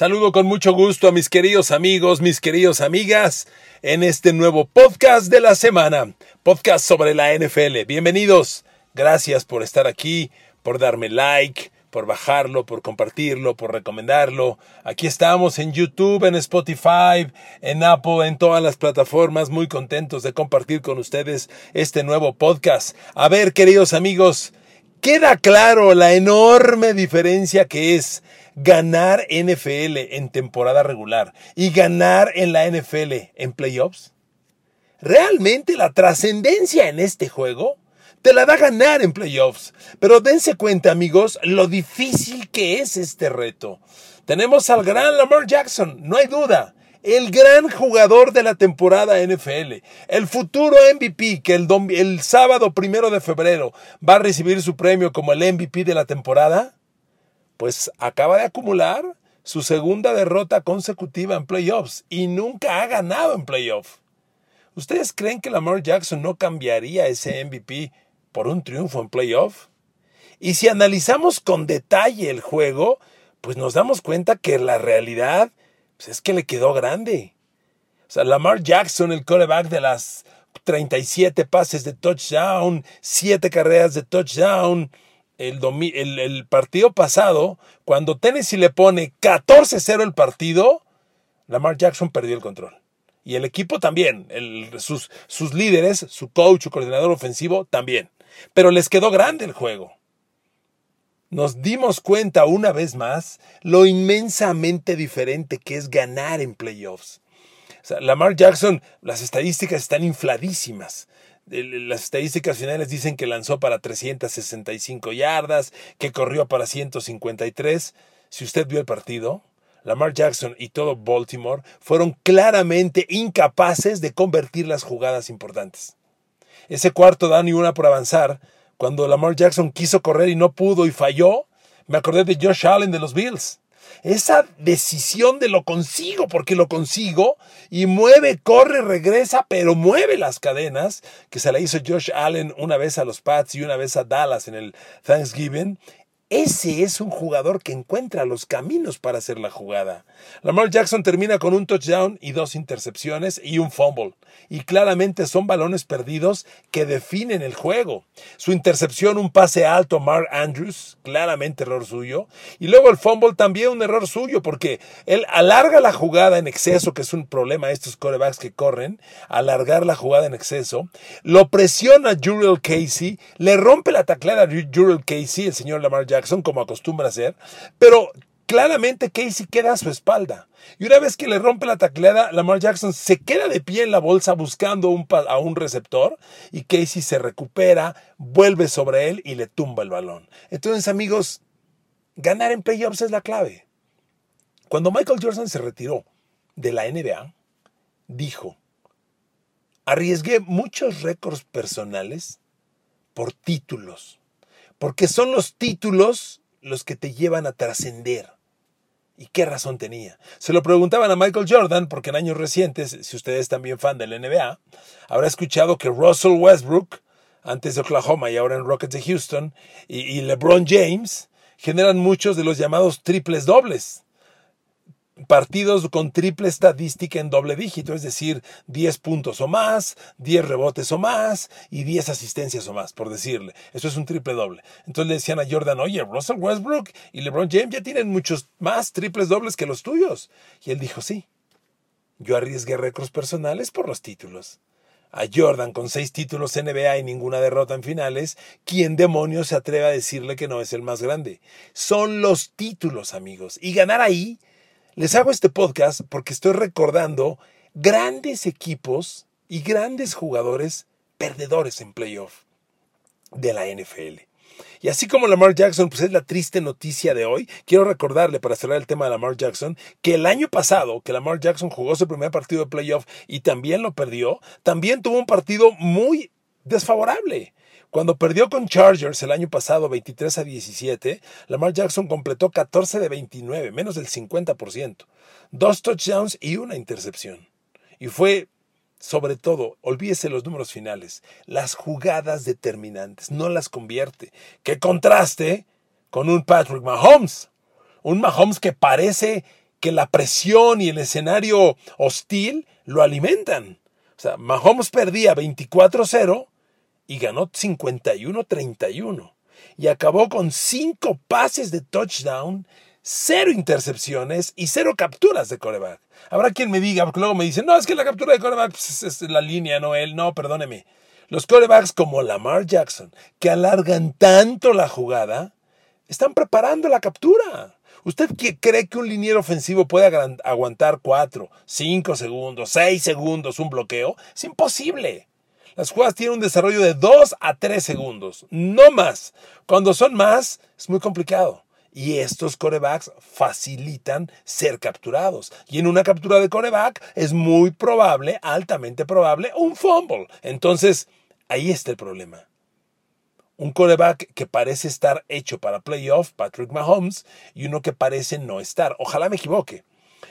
Saludo con mucho gusto a mis queridos amigos, mis queridos amigas, en este nuevo podcast de la semana, podcast sobre la NFL. Bienvenidos, gracias por estar aquí, por darme like, por bajarlo, por compartirlo, por recomendarlo. Aquí estamos en YouTube, en Spotify, en Apple, en todas las plataformas, muy contentos de compartir con ustedes este nuevo podcast. A ver, queridos amigos, queda claro la enorme diferencia que es ganar NFL en temporada regular y ganar en la NFL en playoffs? Realmente la trascendencia en este juego te la da ganar en playoffs. Pero dense cuenta, amigos, lo difícil que es este reto. Tenemos al gran Lamar Jackson, no hay duda. El gran jugador de la temporada NFL, el futuro MVP que el, el sábado primero de febrero va a recibir su premio como el MVP de la temporada pues acaba de acumular su segunda derrota consecutiva en playoffs y nunca ha ganado en playoffs. ¿Ustedes creen que Lamar Jackson no cambiaría ese MVP por un triunfo en playoff? Y si analizamos con detalle el juego, pues nos damos cuenta que la realidad pues es que le quedó grande. O sea, Lamar Jackson, el quarterback de las 37 pases de touchdown, 7 carreras de touchdown, el, el, partido pasado, cuando Tennessee le pone 14-0 el partido, Lamar Jackson perdió el control. Y el equipo también, sus, sus líderes, su coach, su coordinador ofensivo también. Pero les quedó grande el juego. Nos dimos cuenta una vez más lo inmensamente diferente que es ganar en playoffs. Lamar Jackson, las estadísticas están infladísimas las estadísticas finales dicen que lanzó para 365 yardas, que corrió para 153. Si usted vio el partido, Lamar Jackson y todo Baltimore fueron claramente incapaces de convertir las jugadas importantes. Ese cuarto down y una por avanzar, cuando Lamar Jackson quiso correr y no pudo y falló, me acordé de Josh Allen de los Bills esa decisión de lo consigo, porque lo consigo, y mueve, corre, regresa, pero mueve las cadenas, que se la hizo Josh Allen una vez a los Pats y una vez a Dallas en el Thanksgiving, ese es un jugador que encuentra los caminos para hacer la jugada. Lamar Jackson termina con un touchdown y dos intercepciones y un fumble. Y claramente son balones perdidos que definen el juego. Su intercepción, un pase alto a Mark Andrews, claramente error suyo. Y luego el fumble también un error suyo porque él alarga la jugada en exceso, que es un problema estos corebacks que corren, alargar la jugada en exceso. Lo presiona Jurel Casey, le rompe la tacleada a Jurel Casey, el señor Lamar Jackson como acostumbra hacer, pero claramente Casey queda a su espalda. Y una vez que le rompe la tacleada, Lamar Jackson se queda de pie en la bolsa buscando a un receptor y Casey se recupera, vuelve sobre él y le tumba el balón. Entonces, amigos, ganar en playoffs es la clave. Cuando Michael Jordan se retiró de la NBA, dijo, arriesgué muchos récords personales por títulos porque son los títulos los que te llevan a trascender. ¿Y qué razón tenía? Se lo preguntaban a Michael Jordan, porque en años recientes, si ustedes también fan del NBA, habrá escuchado que Russell Westbrook, antes de Oklahoma y ahora en Rockets de Houston, y LeBron James, generan muchos de los llamados triples dobles partidos con triple estadística en doble dígito, es decir, 10 puntos o más, 10 rebotes o más y 10 asistencias o más, por decirle. Eso es un triple doble. Entonces le decían a Jordan, oye, Russell Westbrook y LeBron James ya tienen muchos más triples dobles que los tuyos. Y él dijo, sí, yo arriesgué récords personales por los títulos. A Jordan con seis títulos NBA y ninguna derrota en finales, ¿quién demonios se atreve a decirle que no es el más grande? Son los títulos, amigos. Y ganar ahí les hago este podcast porque estoy recordando grandes equipos y grandes jugadores perdedores en playoff de la NFL. Y así como Lamar Jackson, pues es la triste noticia de hoy, quiero recordarle para cerrar el tema de Lamar Jackson, que el año pasado, que Lamar Jackson jugó su primer partido de playoff y también lo perdió, también tuvo un partido muy desfavorable. Cuando perdió con Chargers el año pasado 23 a 17, Lamar Jackson completó 14 de 29, menos del 50%, dos touchdowns y una intercepción. Y fue sobre todo, olvídese los números finales, las jugadas determinantes, no las convierte. ¿Qué contraste con un Patrick Mahomes? Un Mahomes que parece que la presión y el escenario hostil lo alimentan. O sea, Mahomes perdía 24-0 y ganó 51-31. Y acabó con cinco pases de touchdown cero intercepciones y cero capturas de coreback. Habrá quien me diga, porque luego me dicen, no, es que la captura de coreback pues, es la línea, no él. No, perdóneme. Los corebacks como Lamar Jackson, que alargan tanto la jugada, están preparando la captura. ¿Usted cree que un liniero ofensivo puede aguantar 4, 5 segundos, 6 segundos un bloqueo? Es imposible. Las jugadas tienen un desarrollo de 2 a 3 segundos, no más. Cuando son más, es muy complicado y estos corebacks facilitan ser capturados. Y en una captura de coreback es muy probable, altamente probable, un fumble. Entonces, ahí está el problema. Un coreback que parece estar hecho para playoff, Patrick Mahomes, y uno que parece no estar. Ojalá me equivoque,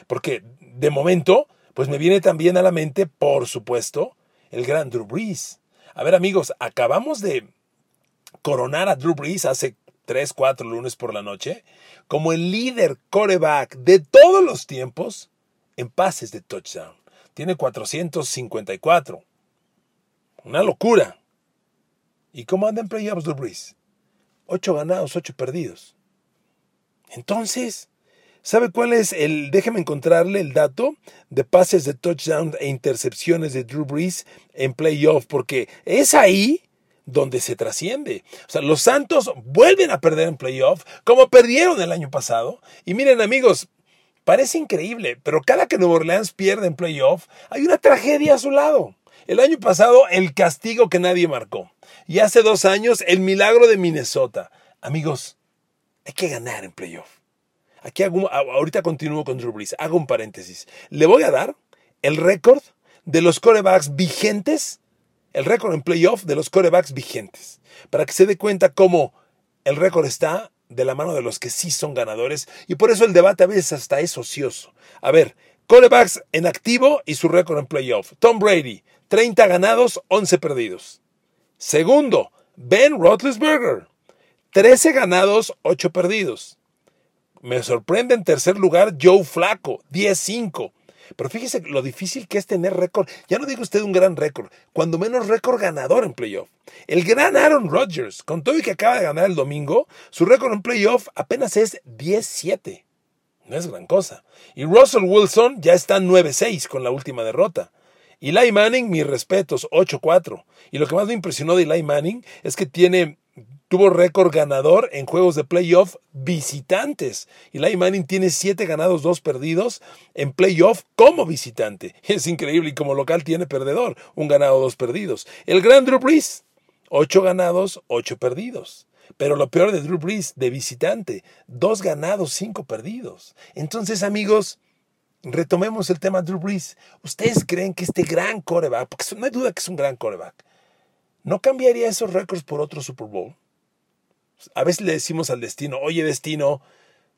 porque de momento, pues me viene también a la mente, por supuesto, el gran Drew Brees. A ver amigos, acabamos de coronar a Drew Brees hace 3, 4 lunes por la noche, como el líder coreback de todos los tiempos en pases de touchdown. Tiene 454. Una locura. ¿Y cómo anda en playoffs Drew Brees? 8 ganados, 8 perdidos. Entonces, ¿sabe cuál es el, déjeme encontrarle el dato de pases de touchdown e intercepciones de Drew Brees en playoff? Porque es ahí donde se trasciende. O sea, los Santos vuelven a perder en playoff, como perdieron el año pasado. Y miren amigos, parece increíble, pero cada que Nueva Orleans pierde en playoff, hay una tragedia a su lado. El año pasado, el castigo que nadie marcó. Y hace dos años, el milagro de Minnesota. Amigos, hay que ganar en playoff. Aquí hago, ahorita continúo con Drew Brees. Hago un paréntesis. Le voy a dar el récord de los corebacks vigentes el récord en playoff de los corebacks vigentes, para que se dé cuenta cómo el récord está de la mano de los que sí son ganadores y por eso el debate a veces hasta es ocioso. A ver, corebacks en activo y su récord en playoff. Tom Brady, 30 ganados, 11 perdidos. Segundo, Ben Roethlisberger, 13 ganados, 8 perdidos. Me sorprende en tercer lugar Joe Flaco, 10-5. Pero fíjese lo difícil que es tener récord. Ya no digo usted un gran récord, cuando menos récord ganador en playoff. El gran Aaron Rodgers, con todo y que acaba de ganar el domingo, su récord en playoff apenas es 10-7. No es gran cosa. Y Russell Wilson ya está 9-6 con la última derrota. Eli Manning, mis respetos, 8-4. Y lo que más me impresionó de Eli Manning es que tiene tuvo récord ganador en juegos de playoff visitantes. Eli Manning tiene 7 ganados, 2 perdidos en playoff como visitante. Es increíble y como local tiene perdedor, un ganado, 2 perdidos. El gran Drew Brees, 8 ganados, 8 perdidos. Pero lo peor de Drew Brees, de visitante, 2 ganados, 5 perdidos. Entonces, amigos, retomemos el tema Drew Brees. ¿Ustedes creen que este gran coreback, porque no hay duda que es un gran coreback, no cambiaría esos récords por otro Super Bowl? A veces le decimos al destino, oye destino,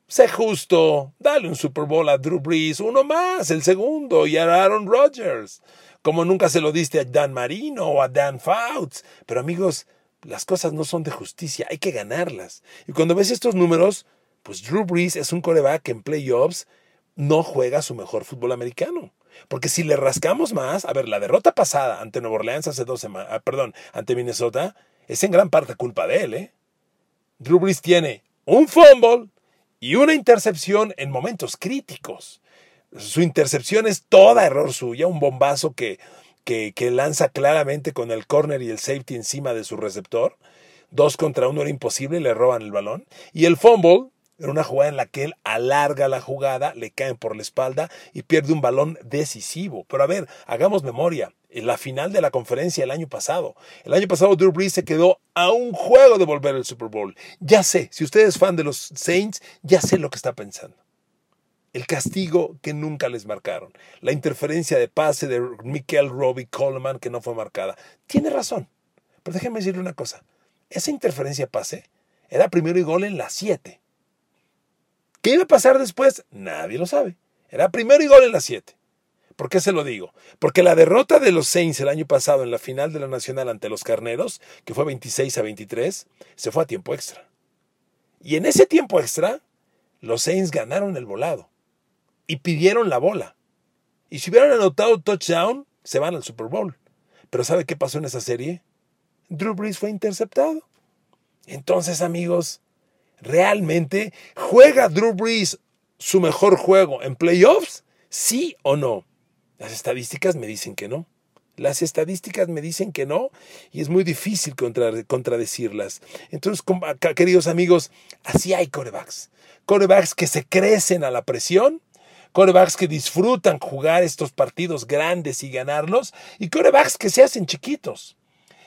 sé justo, dale un Super Bowl a Drew Brees, uno más, el segundo, y a Aaron Rodgers, como nunca se lo diste a Dan Marino o a Dan Fouts. Pero amigos, las cosas no son de justicia, hay que ganarlas. Y cuando ves estos números, pues Drew Brees es un coreback que en playoffs no juega su mejor fútbol americano. Porque si le rascamos más, a ver, la derrota pasada ante Nueva Orleans hace dos semanas, ah, perdón, ante Minnesota, es en gran parte culpa de él, ¿eh? Drew tiene un fumble y una intercepción en momentos críticos. Su intercepción es toda error suya, un bombazo que, que, lanza claramente con el corner y el safety encima de su receptor. Dos contra uno era imposible, le roban el balón. Y el fumble era una jugada en la que él alarga la jugada, le caen por la espalda y pierde un balón decisivo. Pero a ver, hagamos memoria. La final de la conferencia el año pasado. El año pasado Drew Brees se quedó a un juego de volver al Super Bowl. Ya sé, si usted es fan de los Saints, ya sé lo que está pensando. El castigo que nunca les marcaron. La interferencia de pase de Michael Robbie Coleman que no fue marcada. Tiene razón. Pero déjeme decirle una cosa. Esa interferencia pase era primero y gol en la 7. ¿Qué iba a pasar después? Nadie lo sabe. Era primero y gol en la 7. ¿Por qué se lo digo? Porque la derrota de los Saints el año pasado en la final de la Nacional ante los Carneros, que fue 26 a 23, se fue a tiempo extra. Y en ese tiempo extra, los Saints ganaron el volado y pidieron la bola. Y si hubieran anotado touchdown, se van al Super Bowl. Pero ¿sabe qué pasó en esa serie? Drew Brees fue interceptado. Entonces, amigos, ¿realmente juega Drew Brees su mejor juego en playoffs? ¿Sí o no? Las estadísticas me dicen que no. Las estadísticas me dicen que no y es muy difícil contradecirlas. Entonces, queridos amigos, así hay corebacks. Corebacks que se crecen a la presión, corebacks que disfrutan jugar estos partidos grandes y ganarlos y corebacks que se hacen chiquitos.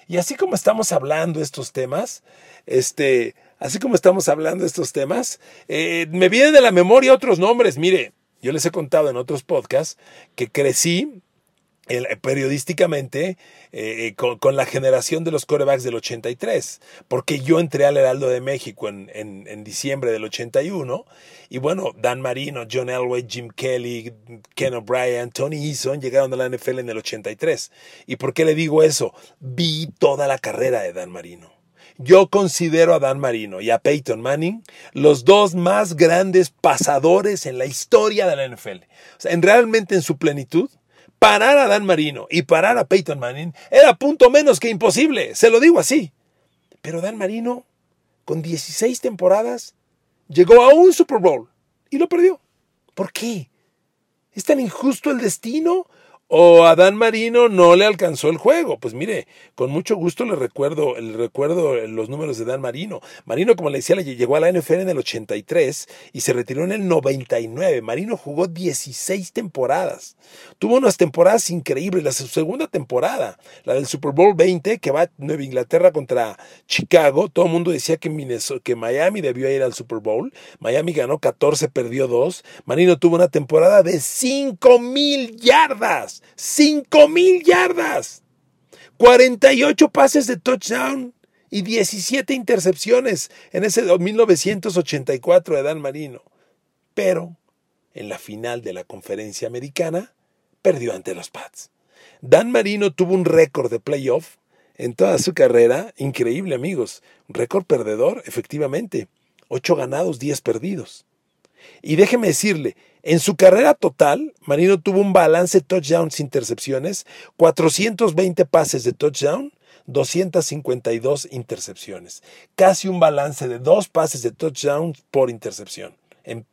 Y así como estamos hablando estos temas, este, así como estamos hablando estos temas, eh, me vienen de la memoria otros nombres. Mire, yo les he contado en otros podcasts que crecí periodísticamente eh, con, la generación de los corebacks del 83, porque yo entré al Heraldo de México en, en, diciembre del 81, y bueno, Dan Marino, John Elway, Jim Kelly, Ken O'Brien, Tony Eason llegaron a la NFL en el 83. ¿Y por qué le digo eso? Vi toda la carrera de Dan Marino. Yo considero a Dan Marino y a Peyton Manning los dos más grandes pasadores en la historia de la NFL. O sea, en realmente en su plenitud, parar a Dan Marino y parar a Peyton Manning era punto menos que imposible, se lo digo así. Pero Dan Marino, con 16 temporadas, llegó a un Super Bowl y lo perdió. ¿Por qué? ¿Es tan injusto el destino o a Dan Marino no le alcanzó el juego. Pues mire, con mucho gusto le recuerdo, le recuerdo los números de Dan Marino. Marino, como le decía, llegó a la NFL en el 83 y se retiró en el 99. Marino jugó 16 temporadas. Tuvo unas temporadas increíbles. La segunda temporada, la del Super Bowl 20, que va Nueva Inglaterra contra Chicago. Todo el mundo decía que, que Miami debió ir al Super Bowl. Miami ganó 14, perdió 2. Marino tuvo una temporada de 5 mil yardas. 5 mil yardas, 48 pases de touchdown y 17 intercepciones en ese 1984 de Dan Marino. Pero en la final de la conferencia americana perdió ante los Pats. Dan Marino tuvo un récord de playoff en toda su carrera, increíble amigos, un récord perdedor, efectivamente, 8 ganados, 10 perdidos. Y déjeme decirle, en su carrera total, Marino tuvo un balance touchdowns intercepciones, 420 pases de touchdown, 252 intercepciones. Casi un balance de dos pases de touchdown por intercepción en,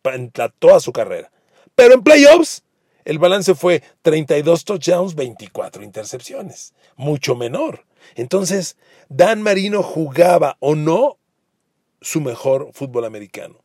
toda su carrera. Pero en playoffs, el balance fue 32 touchdowns, 24 intercepciones. Mucho menor. Entonces, Dan Marino jugaba o no su mejor fútbol americano.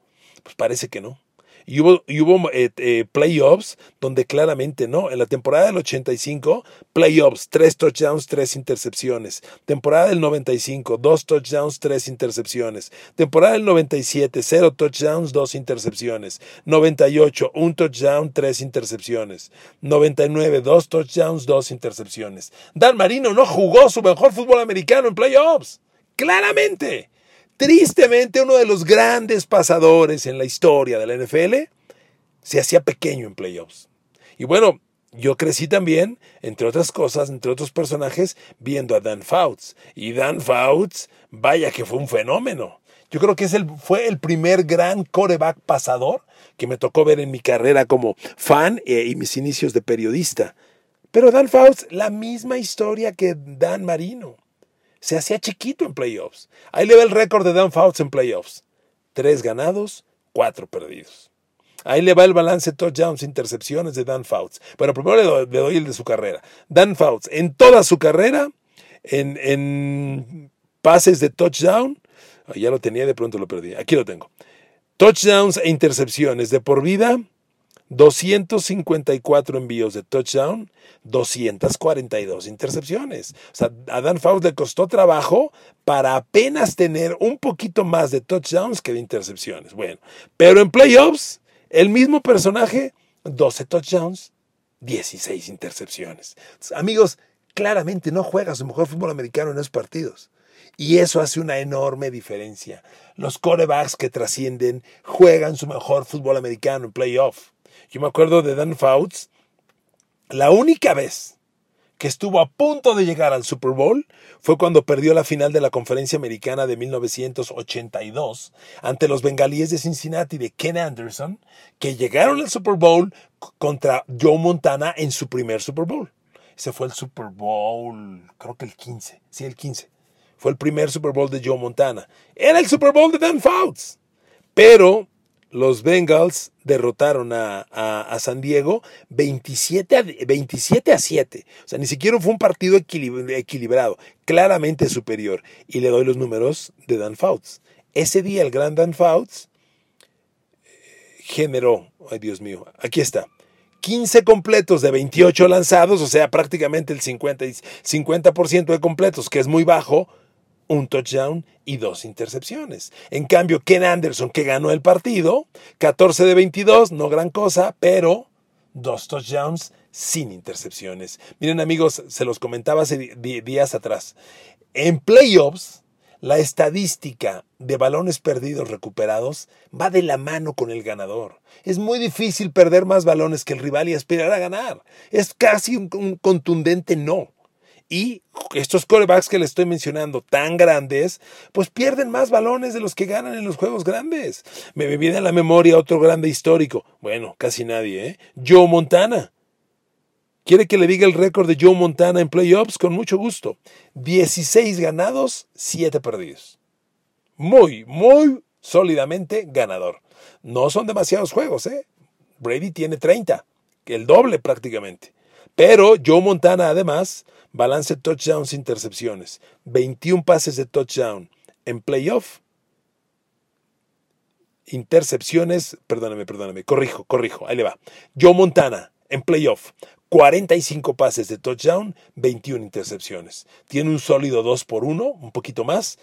Pues parece que no. Y hubo, eh, eh, playoffs donde claramente no. En la temporada del 85, playoffs, tres touchdowns, tres intercepciones. Temporada del 95, dos touchdowns, tres intercepciones. Temporada del 97, cero touchdowns, dos intercepciones. 98, un touchdown, tres intercepciones. 99, dos touchdowns, dos intercepciones. Dan Marino no jugó su mejor fútbol americano en playoffs. Claramente. Tristemente, uno de los grandes pasadores en la historia de la NFL se hacía pequeño en playoffs. Y bueno, yo crecí también, entre otras cosas, entre otros personajes, viendo a Dan Fouts. Y Dan Fouts, vaya que fue un fenómeno. Yo creo que es el, fue el primer gran coreback pasador que me tocó ver en mi carrera como fan eh, y mis inicios de periodista. Pero Dan Fouts, la misma historia que Dan Marino se hacía chiquito en playoffs. Ahí le va el récord de Dan Fouts en playoffs. Tres ganados, cuatro perdidos. Ahí le va el balance touchdowns, intercepciones de Dan Fouts. Pero primero le doy, el de su carrera. Dan Fouts, en toda su carrera, en, en pases de touchdown, ya lo tenía, de pronto lo perdí. Aquí lo tengo. Touchdowns e intercepciones de por vida, 254 envíos de touchdown, 242 intercepciones. O sea, a Dan Fouts le costó trabajo para apenas tener un poquito más de touchdowns que de intercepciones. Bueno, pero en playoffs, el mismo personaje, 12 touchdowns, 16 intercepciones. Amigos, claramente no juega su mejor fútbol americano en esos partidos. Y eso hace una enorme diferencia. Los corebacks que trascienden juegan su mejor fútbol americano en playoff. Yo me acuerdo de Dan Fouts, la única vez que estuvo a punto de llegar al Super Bowl fue cuando perdió la final de la Conferencia Americana de 1982 ante los bengalíes de Cincinnati de Ken Anderson, que llegaron al Super Bowl contra Joe Montana en su primer Super Bowl. Ese fue el Super Bowl, creo que el 15, sí, el 15. Fue el primer Super Bowl de Joe Montana. Era el Super Bowl de Dan Fouts. Pero los Bengals derrotaron a, San Diego 27 a, 27 a 7. O sea, ni siquiera fue un partido equilibrado, claramente superior. Y le doy los números de Dan Fouts. Ese día el gran Dan Fouts eh, generó, ay Dios mío, aquí está. 15 completos de 28 lanzados, o sea, prácticamente el 50%, 50 de completos, que es muy bajo, un touchdown y dos intercepciones. En cambio, Ken Anderson, que ganó el partido, 14 de 22, no gran cosa, pero dos touchdowns sin intercepciones. Miren amigos, se los comentaba hace días atrás. En playoffs, la estadística de balones perdidos recuperados va de la mano con el ganador. Es muy difícil perder más balones que el rival y aspirar a ganar. Es casi un contundente no. Y estos corebacks que le estoy mencionando, tan grandes, pues pierden más balones de los que ganan en los juegos grandes. Me viene a la memoria otro grande histórico. Bueno, casi nadie, ¿eh? Joe Montana. ¿Quiere que le diga el récord de Joe Montana en playoffs? Con mucho gusto. 16 ganados, 7 perdidos. Muy, muy sólidamente ganador. No son demasiados juegos, ¿eh? Brady tiene 30, el doble prácticamente. Pero Joe Montana además balance touchdowns, intercepciones, 21 pases de touchdown en playoff, intercepciones, perdóname, perdóname, corrijo, corrijo, ahí le va. Joe Montana en playoff, 45 pases de touchdown, 21 intercepciones. Tiene un sólido 2 por 1, un poquito más,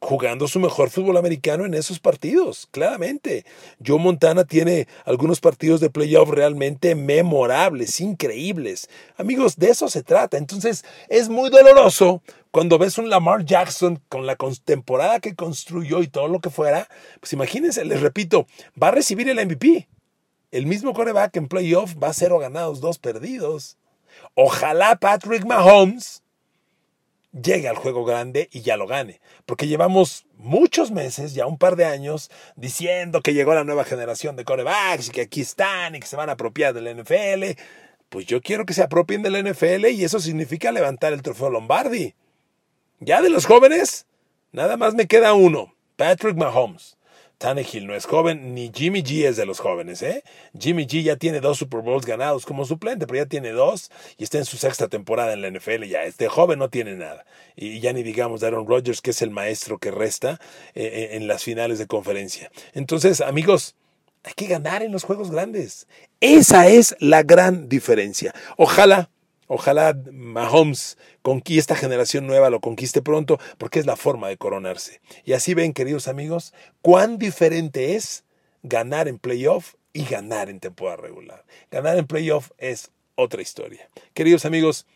jugando su mejor fútbol americano en esos partidos, claramente. Joe Montana tiene algunos partidos de playoff realmente memorables, increíbles. Amigos, de eso se trata. Entonces, es muy doloroso cuando ves un Lamar Jackson con la temporada que construyó y todo lo que fuera. Pues imagínense, les repito, va a recibir el MVP. El mismo coreback en playoff va a cero ganados, dos perdidos. Ojalá Patrick Mahomes llegue al juego grande y ya lo gane. Porque llevamos muchos meses, ya un par de años, diciendo que llegó la nueva generación de corebacks y que aquí están y que se van a apropiar del NFL. Pues yo quiero que se apropien del NFL y eso significa levantar el trofeo Lombardi. Ya de los jóvenes, nada más me queda uno, Patrick Mahomes. Tannehill no es joven, ni Jimmy G es de los jóvenes, ¿eh? Jimmy G ya tiene dos Super Bowls ganados como suplente, pero ya tiene dos y está en su sexta temporada en la NFL. Ya este joven no tiene nada. Y ya ni digamos Aaron Rodgers, que es el maestro que resta eh, eh, en las finales de conferencia. Entonces, amigos, hay que ganar en los juegos grandes. Esa es la gran diferencia. Ojalá Ojalá Mahomes conquiste esta generación nueva, lo conquiste pronto, porque es la forma de coronarse. Y así ven, queridos amigos, cuán diferente es ganar en playoff y ganar en temporada regular. Ganar en playoff es otra historia. Queridos amigos,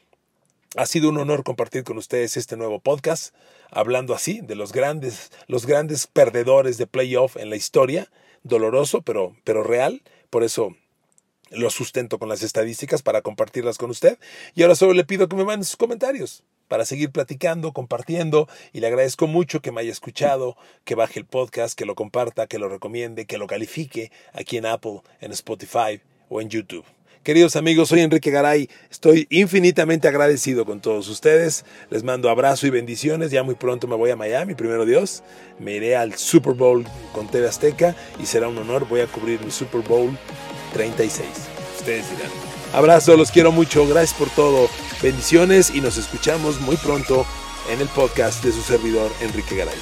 ha sido un honor compartir con ustedes este nuevo podcast, hablando así de los grandes, los grandes perdedores de playoff en la historia. Doloroso, pero, pero real. Por eso lo sustento con las estadísticas para compartirlas con usted. Y ahora solo le pido que me mande sus comentarios para seguir platicando, compartiendo. Y le agradezco mucho que me haya escuchado, que baje el podcast, que lo comparta, que lo recomiende, que lo califique aquí en Apple, en Spotify o en YouTube. Queridos amigos, soy Enrique Garay. Estoy infinitamente agradecido con todos ustedes. Les mando abrazo y bendiciones. Ya muy pronto me voy a Miami, primero Dios. Me iré al Super Bowl con TV Azteca y será un honor. Voy a cubrir mi Super Bowl 36. Ustedes dirán. Abrazo, los quiero mucho. Gracias por todo. Bendiciones y nos escuchamos muy pronto en el podcast de su servidor Enrique Garay.